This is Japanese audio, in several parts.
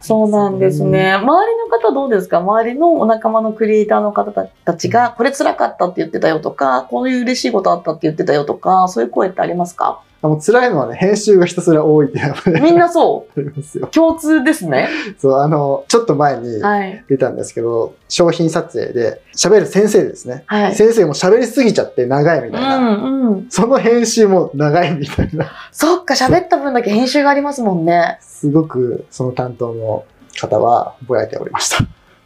そうなんですね。周りの方どうですか？周りのお仲間のクリエイターの方たちが、これ辛かったって言ってたよとか、こういう嬉しいことあったって言ってたよとか、そういう声ってありますか？あもう辛いのはね、編集がひたすら多いっていうのがね、みんなそ ありますよう。。共通ですね？そう、あの、ちょっと前にはい。出たんですけど、商品撮影で喋る先生ですね。はい。先生も喋りすぎちゃって長いみうたいな。んうん。その編集も長いみたいな。そっか、喋った分だけ編集がありますもんね。すごくその担当の方はぼやいておりました。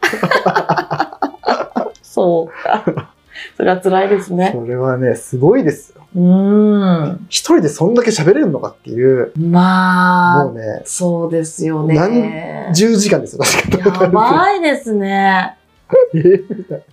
そうか。それは辛いですね。それはね、すごいですよ。うーん。一人でそんだけ喋れるのかっていう、まあ、もうね、そうですよね。10時間ですよ、確かやばいですね。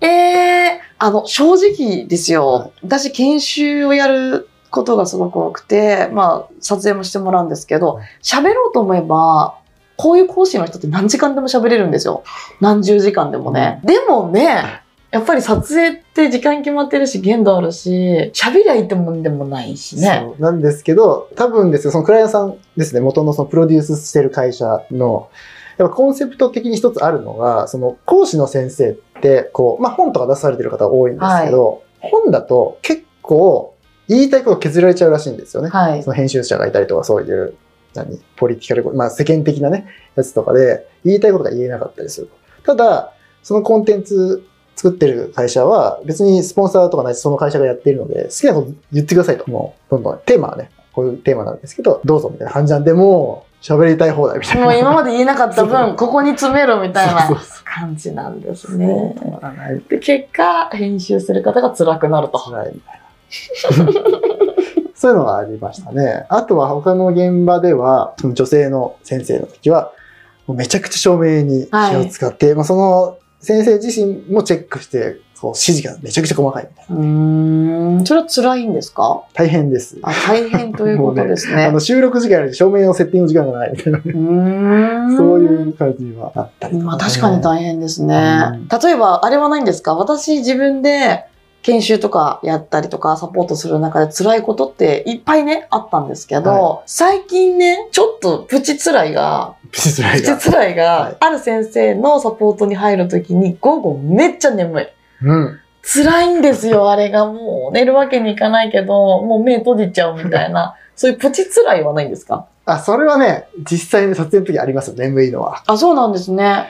えええあの、正直ですよ。私、研修をやることがすごく多くて、まあ、撮影もしてもらうんですけどはい、喋ろうと思えば、こういう講師の人って何時間でも喋れるんですよ。何十時間でもね。でもね、やっぱり撮影って時間決まってるし、限度あるし、喋りゃいいってもんでもないしね。そうなんですけど、多分ですよ、そのクライアントさんですね、元のそのプロデュースしてる会社の、やっぱコンセプト的に一つあるのが、その講師の先生って、こう、まあ本とか出されてる方多いんですけど、本だと結構言いたいこと削られちゃうらしいんですよね。はいそ。の編集者がいたりとかそういう、何、ポリティカル、まあ世間的なね、やつとかで言いたいことが言えなかったりすると。ただ、そのコンテンツ作ってる会社は別にスポンサーとかないしその会社がやっているので、好きなこと言ってくださいと。もう、どんどん、テーマはね、こういうテーマなんですけど、どうぞみたいな感じなんで、もう喋りたい放題みたいな。もう今まで言えなかった分、ここに詰めろみたいな感じなんですうね。で、結果、編集する方が辛くなると。辛いみたいな。そういうのがありましたね。あとは他の現場では、その女性の先生の時は、めちゃくちゃ照明に気を使って、まあその先生自身もチェックして、こう指示がめちゃくちゃ細かいみたいな。うーん。それは辛いんですか？大変です。あ、大変ということですね。あの収録時間より照明のセッティング時間がないみたいな、うーん。そういう感じはあったりね、まあ確かに大変ですねうん。例えば、あれはないんですか？私自分で研修とかやったりとかサポートする中で辛いことっていっぱいね、あったんですけど、は最近ね、ちょっとプチ辛いが、プチ辛いプチが。辛いが、はいある先生のサポートに入るときに午後めっちゃ眠い。うん。辛いんですよ、あれが。もう寝るわけにいかないけど、もう目閉じちゃうみたいな。そういうプチ辛いはないんですか？あ、それはね、実際に撮影の時ありますよ、眠いのは。あ、そうなんですね。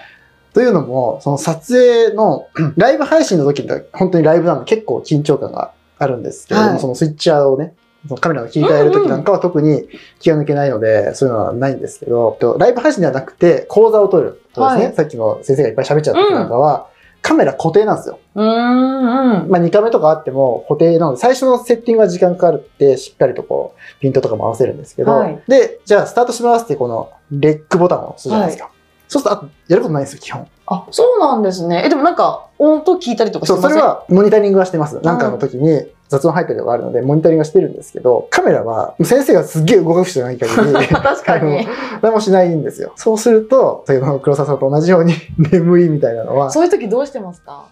というのも、その撮影の ライブ配信の時って本当にライブなんで結構緊張感があるんですけれども、はいそのスイッチャーをね、そのカメラを切り替える時なんかは特に気が抜けないので、そういうのはないんですけど、とライブ配信ではなくて講座を取るとですね、はいさっきの先生がいっぱい喋っちゃった時なんかは、カメラ固定なんですよ。うーん、うん。まあ2カメとかあっても固定なので、最初のセッティングは時間かかるって、しっかりとこう、ピントとかも合わせるんですけど、はいで、じゃあスタートしますってこのレックボタンを押すじゃないですか。そうすると、あやることないんですよ、基本。あ、そうなんですね。え、でもなんか、音聞いたりとかしてそう、ません？それはモニタリングはしてます。なんかの時に雑音入ったりとかあるので、モニタリングはしてるんですけど、カメラは先生がすっげえ動かしてない限り、確かに。何もしないんですよ。そうすると、先ほどの黒沢さんと同じように 眠いみたいなのは、そういう時どうしてますか？